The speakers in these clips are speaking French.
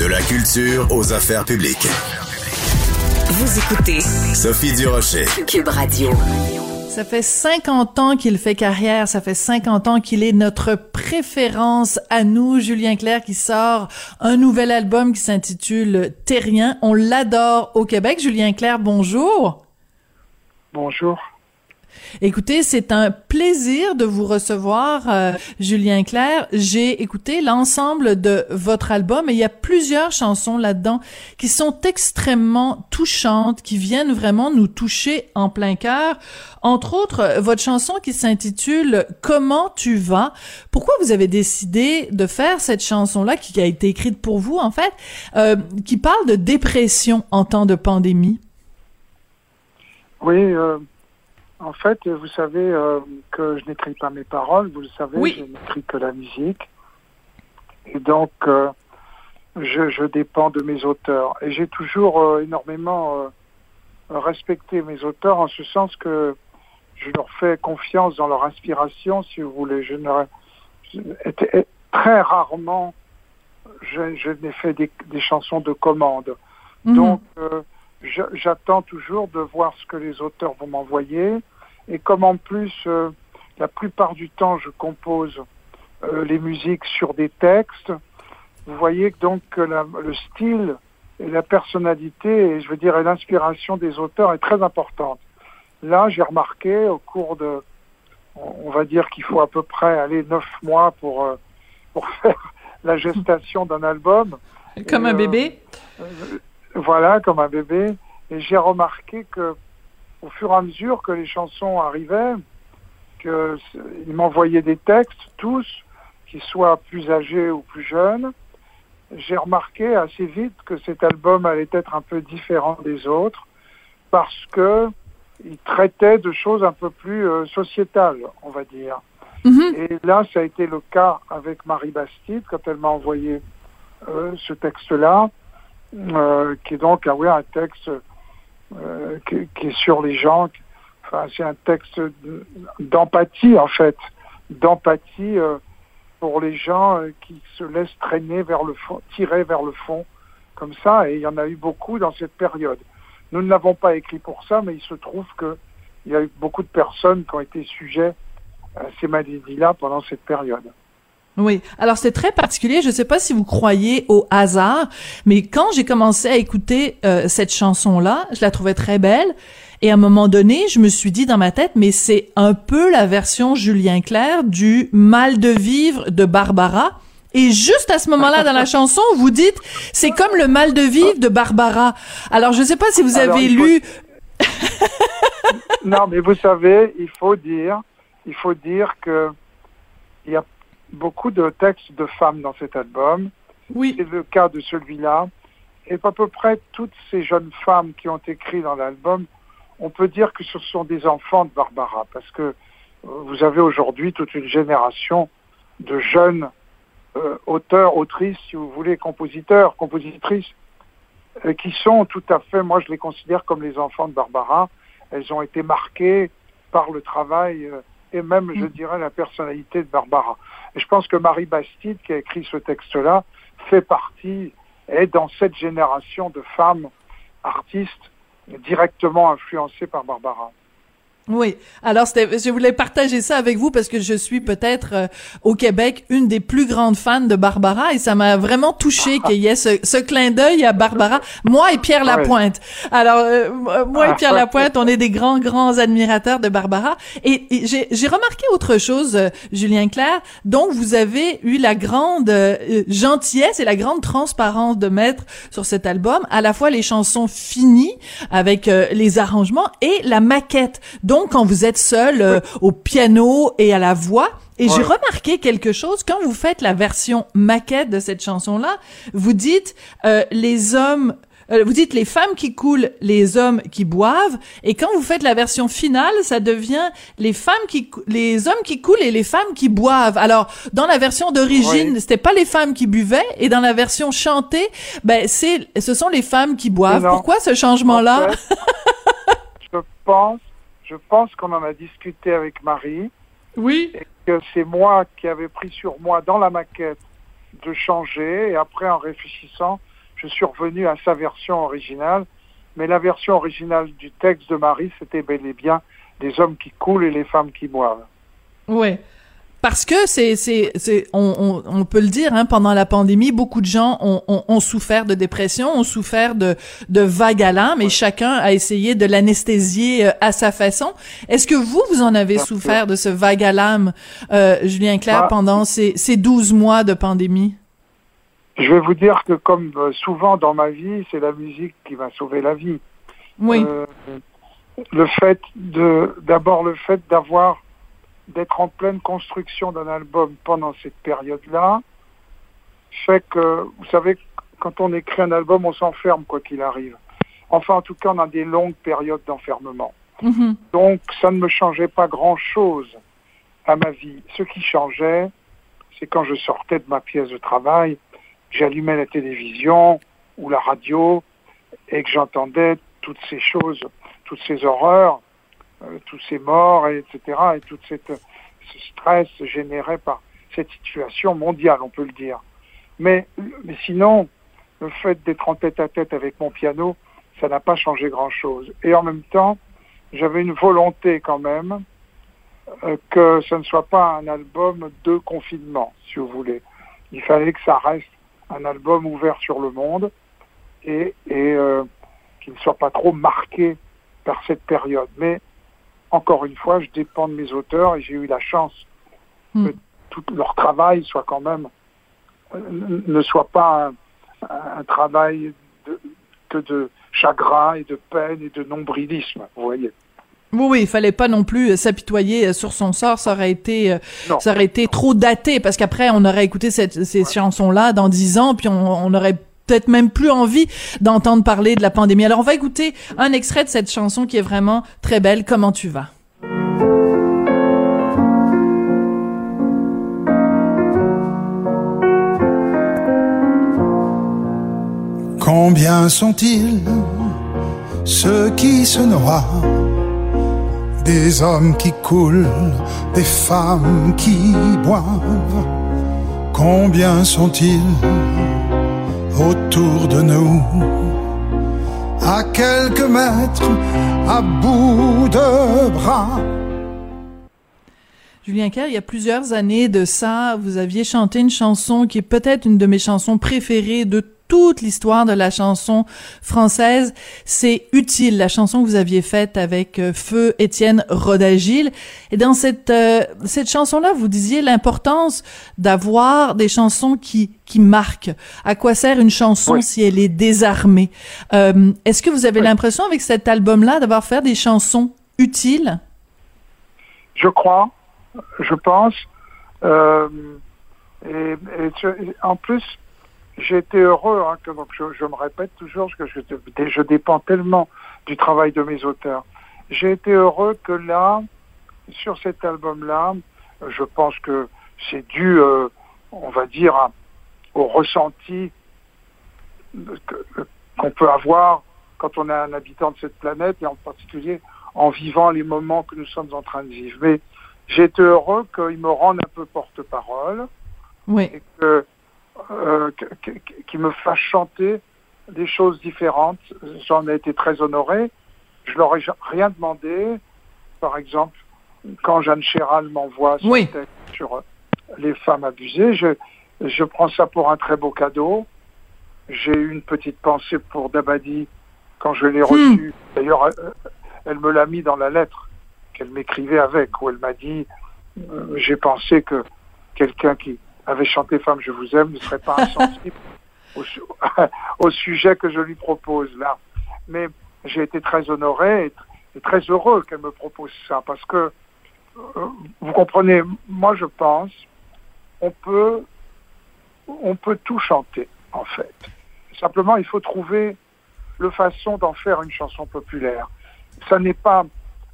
De la culture aux affaires publiques. Vous écoutez Sophie Durocher. Cube Radio. Ça fait 50 ans qu'il fait carrière, ça fait 50 ans qu'il est notre préférence à nous, Julien Clerc, qui sort un nouvel album qui s'intitule Terrien. On l'adore au Québec. Julien Clerc, bonjour. Bonjour. Écoutez, c'est un plaisir de vous recevoir, euh, Julien Clerc. J'ai écouté l'ensemble de votre album et il y a plusieurs chansons là-dedans qui sont extrêmement touchantes, qui viennent vraiment nous toucher en plein cœur. Entre autres, votre chanson qui s'intitule Comment tu vas. Pourquoi vous avez décidé de faire cette chanson-là qui a été écrite pour vous, en fait, euh, qui parle de dépression en temps de pandémie? Oui, euh, en fait, vous savez euh, que je n'écris pas mes paroles, vous le savez, je n'écris que la musique. Et donc, euh, je, je, dépends de mes auteurs. Et j'ai toujours euh, énormément respecté mes auteurs en ce sens que je leur fais confiance dans leur inspiration, si vous voulez. Je ne, très rarement, je, je n'ai fait des, des, chansons de commande. Mhm. Donc, j'attends toujours de voir ce que les auteurs vont m'envoyer. Et comme en plus, euh, la plupart du temps, je compose euh, les musiques sur des textes, vous voyez donc que la, le style et la personnalité, et je veux dire, l'inspiration des auteurs est très importante. Là, j'ai remarqué au cours de, on va dire qu'il faut à peu près aller neuf mois pour, euh, pour faire la gestation d'un album. Comme un bébé Voilà, comme un bébé. Et j'ai remarqué que au fur et à mesure que les chansons arrivaient, qu'ils m'envoyaient des textes, tous, qu'ils soient plus âgés ou plus jeunes, j'ai remarqué assez vite que cet album allait être un peu différent des autres parce que il traitait de choses un peu plus euh, sociétales, on va dire. Mm-hmm. Et là, ça a été le cas avec Marie Bastide quand elle m'a envoyé euh, ce texte-là, euh, qui est donc ah oui, un texte euh, qui, qui, est sur les gens. Enfin, c'est un texte d'empathie en fait, d'empathie euh, pour les gens euh, qui se laissent traîner vers le fond, tirer vers le fond, comme ça. Et il y en a eu beaucoup dans cette période. Nous ne l'avons pas écrit pour ça, mais il se trouve que il y a eu beaucoup de personnes qui ont été sujets à ces maladies-là pendant cette période. Oui. Alors c'est très particulier. Je ne sais pas si vous croyez au hasard, mais quand j'ai commencé à écouter euh, cette chanson-là, je la trouvais très belle. Et à un moment donné, je me suis dit dans ma tête, mais c'est un peu la version Julien Clerc du Mal de vivre de Barbara. Et juste à ce moment-là dans la chanson, vous dites, c'est comme le mal de vivre de Barbara. Alors je ne sais pas si vous avez lu. non, mais vous savez, il faut dire, il faut dire que il y a beaucoup de textes de femmes dans cet album. Oui. C'est le cas de celui-là. Et à peu près toutes ces jeunes femmes qui ont écrit dans l'album, on peut dire que ce sont des enfants de Barbara, parce que euh, vous avez aujourd'hui toute une génération de jeunes euh, auteurs, autrices, si vous voulez, compositeurs, compositrices, euh, qui sont tout à fait, moi je les considère comme les enfants de Barbara. Elles ont été marquées par le travail euh, et même, je mm. dirais, la personnalité de Barbara. Et je pense que Marie Bastide, qui a écrit ce texte-là, fait partie, est dans cette génération de femmes artistes directement influencées par Barbara. Oui. Alors, je voulais partager ça avec vous parce que je suis peut-être euh, au Québec une des plus grandes fans de Barbara et ça m'a vraiment touché qu'il y ait ce, ce, clin d'œil à Barbara. Moi et Pierre Lapointe. Alors, euh, moi et Pierre Lapointe, on est des grands, grands admirateurs de Barbara. Et, j'ai remarqué autre chose, euh, Julien Clerc. Donc, vous avez eu la grande gentillesse et la grande transparence de mettre sur cet album à la fois les chansons finies avec les arrangements et la maquette. Donc, quand vous êtes seul euh, au piano et à la voix. Et j'ai remarqué quelque chose quand vous faites la version maquette de cette chanson-là. Vous dites euh, les hommes euh, vous dites les femmes qui coulent, les hommes qui boivent, et quand vous faites la version finale, ça devient les femmes qui, les hommes qui coulent et les femmes qui boivent. Alors, dans la version d'origine, c'était pas les femmes qui buvaient, et dans la version chantée, ben c'est, ce sont les femmes qui boivent. Pourquoi ce changement-là? Je pense je pense qu'on en a discuté avec Marie. Oui. Et que c'est moi qui avais pris sur moi dans la maquette de changer. Et après, en réfléchissant, je suis revenu à sa version originale. Mais la version originale du texte de Marie, c'était bel et bien les hommes qui coulent et les femmes qui boivent. Oui. Parce que c'est, c'est, c'est, on, on, on, peut le dire, hein, pendant la pandémie, beaucoup de gens ont, ont, ont, souffert de dépression, ont souffert de, de vagues à l'âme, et chacun a essayé de l'anesthésier euh, à sa façon. Est-ce que vous, vous en avez souffert de ce vague à l'âme, euh, Julien Clerc, bah, pendant ces, ces 12 mois de pandémie? Je vais vous dire que comme euh, souvent dans ma vie, c'est la musique qui va sauver la vie. Oui. Euh, le fait de, d'abord le fait d'avoir d'être en pleine construction d'un album pendant cette période-là fait que, vous savez, quand on écrit un album, on s'enferme quoi qu'il arrive. Enfin, en tout cas, on a des longues périodes d'enfermement. Mm-hmm. Donc, ça ne me changeait pas grand-chose à ma vie. Ce qui changeait, c'est quand je sortais de ma pièce de travail, j'allumais la télévision ou la radio et que j'entendais toutes ces choses, toutes ces horreurs tous ces morts, etc., et tout cette, ce stress généré par cette situation mondiale, on peut le dire. Mais, sinon, le fait d'être en tête à tête avec mon piano, ça n'a pas changé grand-chose. Et en même temps, j'avais une volonté quand même euh, que ce ne soit pas un album de confinement, si vous voulez. Il fallait que ça reste un album ouvert sur le monde et, et euh, qu'il ne soit pas trop marqué par cette période. Mais encore une fois, je dépends de mes auteurs et j'ai eu la chance hmm. que tout leur travail soit quand même euh, ne soit pas un, travail que de chagrin et de peine et de nombrilisme, vous voyez. Oui, oui, il fallait pas non plus s'apitoyer sur son sort. Ça aurait été, euh, ça aurait été trop daté parce qu'après on aurait écouté cette, ces chansons-là dans dix ans, puis on, on aurait peut-être même plus envie d'entendre parler de la pandémie. Alors on va écouter un extrait de cette chanson qui est vraiment très belle. Comment tu vas? Combien sont-ils ceux qui se noient? Des hommes qui coulent, des femmes qui boivent Combien sont-ils autour de nous, à quelques mètres, à bout de bras. Julien Kerr, il y a plusieurs années de ça, vous aviez chanté une chanson qui est peut-être une de mes chansons préférées de toute l'histoire de la chanson française. C'est utile, la chanson que vous aviez faite avec euh, Feu Étienne Rodagil. Et dans cette euh, cette chanson-là, vous disiez l'importance d'avoir des chansons qui qui marquent. À quoi sert une chanson si elle est désarmée? Euh, Est-ce que vous avez l'impression avec cet album-là d'avoir fait des chansons utiles? Je crois, je pense. Euh, et, et, en plus, j'ai été heureux, hein, que, donc je, je, me répète toujours que je, je, dépends tellement du travail de mes auteurs. J'ai été heureux que là, sur cet album-là, je pense que c'est dû, euh, on va dire, au ressenti qu'on peut avoir quand on est un habitant de cette planète et en particulier en vivant les moments que nous sommes en train de vivre. Mais j'ai été heureux qu'il me rende un peu porte-parole. Oui. Et que euh, qui me fasse chanter des choses différentes. J'en ai été très honoré. Je leur ai rien demandé. Par exemple, quand Jeanne Chéral m'envoie son oui. texte sur euh, les femmes abusées, je, je prends ça pour un très beau cadeau. J'ai eu une petite pensée pour Dabadi quand je l'ai. Hmm. D'ailleurs, euh, elle me l'a mis dans la lettre qu'elle m'écrivait avec, où elle m'a dit, euh, j'ai pensé que quelqu'un qui avait chanté Femme, je vous aime ne serait pas insensible au, au, sujet que je lui propose là. Mais j'ai été très honoré et, et très heureux qu'elle me propose ça parce que, euh, vous comprenez, moi je pense, on peut, on peut tout chanter en fait. Simplement, il faut trouver le façon d'en faire une chanson populaire. Ça n'est pas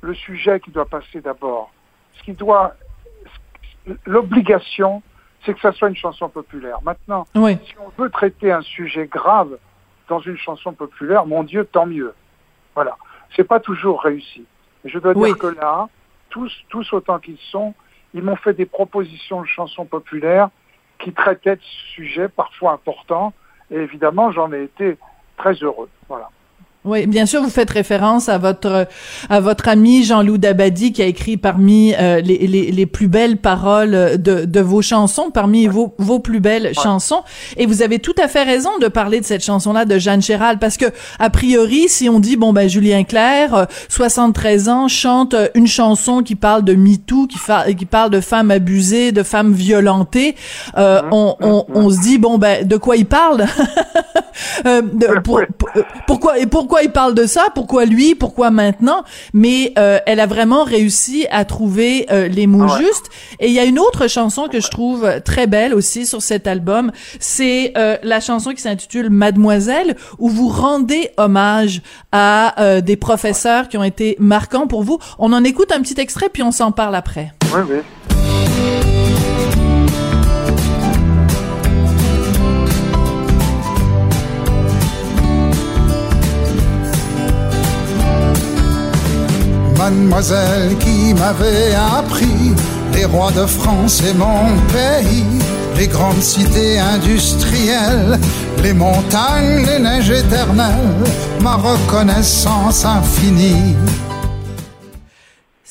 le sujet qui doit passer d'abord. Ce qui doit, l'obligation, c'est que ça soit une chanson populaire. Maintenant, oui. si on veut traiter un sujet grave dans une chanson populaire, mon Dieu, tant mieux. Voilà. C'est pas toujours réussi. Et je dois oui. dire que là, tous, tous autant qu'ils sont, ils m'ont fait des propositions de chansons populaires qui traitaient de sujets parfois importants Et évidemment, j'en ai été très heureux. Voilà. Oui, bien sûr, vous faites référence à votre à votre ami Jean-Loup Dabadi qui a écrit parmi euh, les, les, les, plus belles paroles de, de vos chansons, parmi vos, vos plus belles chansons. Et vous avez tout à fait raison de parler de cette chanson-là de Jeanne Chéral parce que a priori, si on dit bon ben Julien Clerc, 73 euh, ans, chante une chanson qui parle de MeToo, qui, qui parle de femmes abusées, de femmes violentées, euh, on, on, on, se dit bon ben de quoi il parle? euh, de, pour, pourquoi et pourquoi il parle de ça, pourquoi lui, pourquoi maintenant, mais euh, elle a vraiment réussi à trouver euh, les mots justes. Et il y a une autre chanson que je trouve très belle aussi sur cet album, c'est euh, la chanson qui s'intitule Mademoiselle, où vous rendez hommage à des professeurs qui ont été marquants pour vous. On en écoute un petit extrait, puis on s'en parle après. Oui, oui. Mademoiselle qui m'avait appris les rois de France et mon pays, les grandes cités industrielles, les montagnes, les neiges éternelles, ma reconnaissance infinie.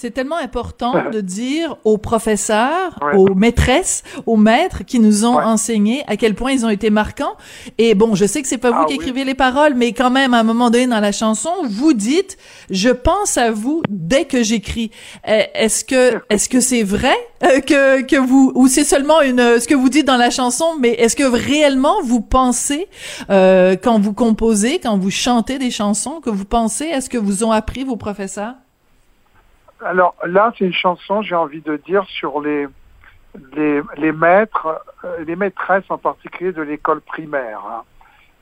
C'est tellement important de dire aux professeurs, aux maîtresses, aux maîtres qui nous ont enseigné à quel point ils ont été marquants. Et bon, je sais que c'est pas vous ah qui écrivez les paroles, mais quand même, à un moment donné dans la chanson, vous dites, je pense à vous dès que j'écris. Eh, est-ce que, est-ce que c'est vrai euh, que, que vous, ou c'est seulement une, ce que vous dites dans la chanson, mais est-ce que réellement vous pensez, euh, quand vous composez, quand vous chantez des chansons, que vous pensez à ce que vous ont appris vos professeurs? Alors là, c'est une chanson, j'ai envie de dire, sur les, les, maîtres, euh, les maîtresses en particulier de l'école primaire. Hein.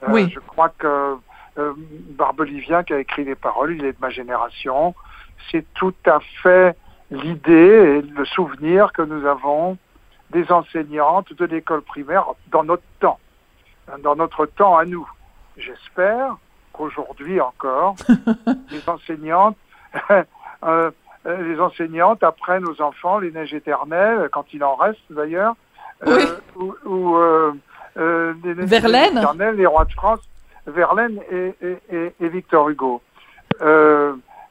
Euh, oui. Je crois que euh, Barbelivien, qui a écrit les paroles, il est de ma génération. C'est tout à fait l'idée et le souvenir que nous avons des enseignantes de l'école primaire dans notre temps, dans notre temps à nous. J'espère qu'aujourd'hui encore, les enseignantes euh, les enseignantes apprennent aux enfants les neiges éternelles, quand il en reste d'ailleurs, euh, ou, euh, les neiges éternelles, les rois de France, Verlaine et, et, et, Victor Hugo.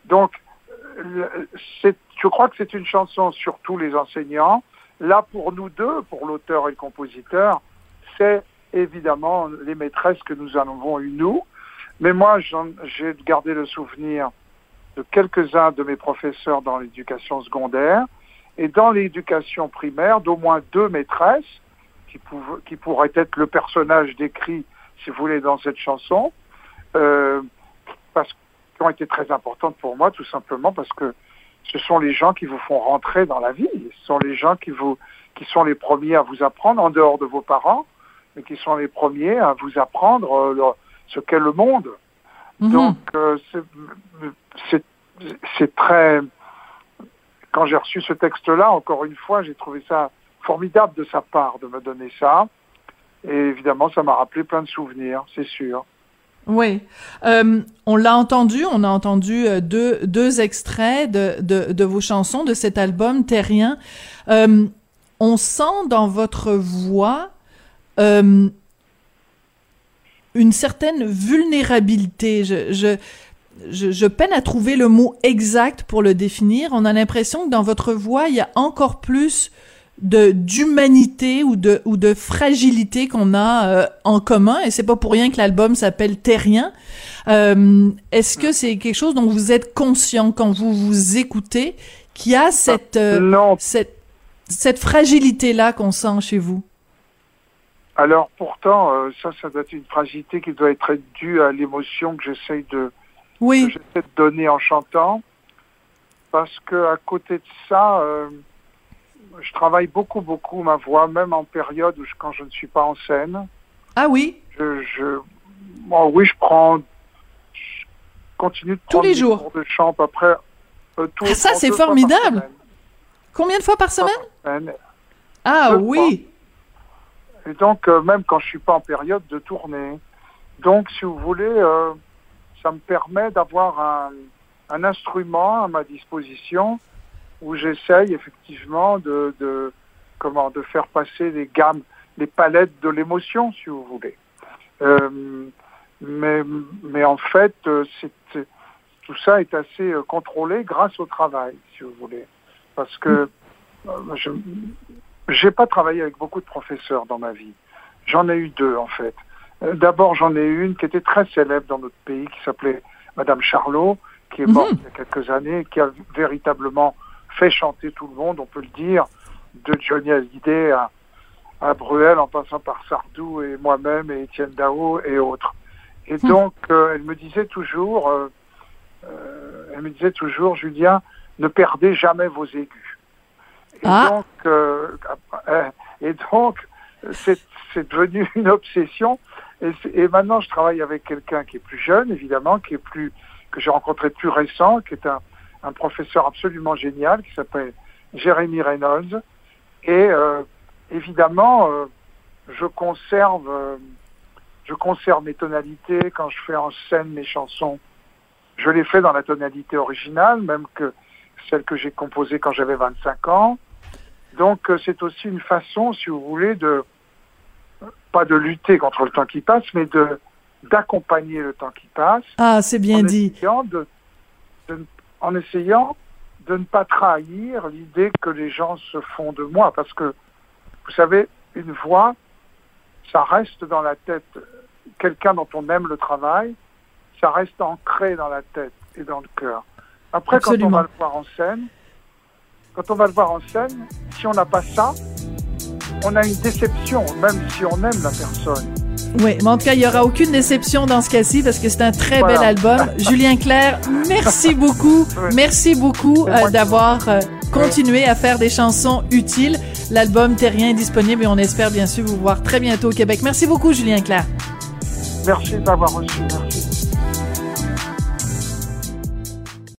donc, je crois que c'est une chanson sur tous les enseignants. Là, pour nous deux, pour l'auteur et le compositeur, c'est évidemment les maîtresses que nous en avons eues, nous. Mais moi, j'ai gardé le souvenir de quelques-uns de mes professeurs dans l'éducation secondaire et dans l'éducation primaire d'au moins deux maîtresses qui, qui, pourraient être le personnage décrit, si vous voulez, dans cette chanson, euh, parce qui ont été très importantes pour moi, tout simplement parce que ce sont les gens qui vous font rentrer dans la vie, ce sont les gens qui vous qui sont les premiers à vous apprendre en dehors de vos parents, mais qui sont les premiers à vous apprendre euh, ce qu'est le monde. Mhm. Donc, euh, c'est très... Quand j'ai reçu ce texte-là, encore une fois, j'ai trouvé ça formidable de sa part de me donner ça. Et évidemment, ça m'a rappelé plein de souvenirs, c'est sûr. Oui, euh, on l'a entendu, on a entendu euh, deux, deux extraits de, de, vos chansons de cet album Terrien. Euh, on sent dans votre voix une certaine vulnérabilité. Je, je, peine à trouver le mot exact pour le définir. On a l'impression que dans votre voix, il y a encore plus de d'humanité ou de ou de fragilité qu'on a euh, en commun et c'est pas pour rien que l'album s'appelle Terrien. Euh, est-ce que c'est quelque chose dont vous êtes conscient quand vous vous écoutez qu'il y a cette euh, cette cette fragilité là qu'on sent chez vous? Alors pourtant ça ça doit être une fragilité qui doit être due à l'émotion que j'essaye de oui. que j'essaie de donner en chantant. Parce que à côté de ça, euh, je travaille beaucoup, beaucoup ma voix, même en période où je, quand je ne suis pas en scène. Ah oui. Je, je bon, oui, je prends, je continue de tous les jours cours de chant à peu près. Euh, ah, ça c'est formidable. Combien de fois par semaine, Ah oui. Et donc euh, même quand je suis pas en période de tournée. Donc si vous voulez. Euh, ça me permet d'avoir un, instrument à ma disposition où j'essaye effectivement de, comment, de faire passer les gammes, les palettes de l'émotion, si vous voulez. mais, mais en fait, tout ça est assez contrôlé grâce au travail, si vous voulez. Parce que je n'ai pas travaillé avec beaucoup de professeurs dans ma vie. J'en ai eu deux, en fait. D'abord, j'en ai une qui était très célèbre dans notre pays, qui s'appelait Madame Charlot, qui est morte mhm. il y a quelques années, qui a véritablement fait chanter tout le monde, on peut le dire, de Johnny Hallyday à, à Bruel, en passant par Sardou et moi-même et Étienne Dao et autres. Et mhm. donc, euh, elle me disait toujours, euh, euh, elle me disait toujours, Julien, ne perdez jamais vos aigus. Et ah. donc, et donc, c'est devenu une obsession. Et, maintenant, je travaille avec quelqu'un qui est plus jeune, évidemment, qui est plus que j'ai rencontré plus récent, qui est un, un professeur absolument génial, qui s'appelle Jérémy Reynolds. Et euh, évidemment, euh, je conserve, euh, je conserve mes tonalités quand je fais en scène mes chansons. Je les fais dans la tonalité originale, même que celle que j'ai composée quand j'avais 25 ans. Donc c'est aussi une façon, si vous voulez, de pas de lutter contre le temps qui passe, mais de d'accompagner le temps qui passe. Ah, c'est bien dit. de, en essayant de ne pas trahir l'idée que les gens se font de moi. Parce que, vous savez, une voix, ça reste dans la tête. Quelqu'un dont on aime le travail, ça reste ancré dans la tête et dans le cœur. Après, quand on va le voir en scène, quand on va le voir en scène, si on n'a pas ça, on a une déception, même si on aime la personne. Oui, mais en tout cas, il y aura aucune déception dans ce cas-ci parce que c'est un très bel album. Julien Clerc, merci beaucoup. Merci beaucoup euh, d'avoir euh, continué à faire des chansons utiles. L'album Terrien est disponible et on espère bien sûr vous voir très bientôt au Québec. Merci beaucoup, Julien Clerc. Merci d'avoir reçu. Merci.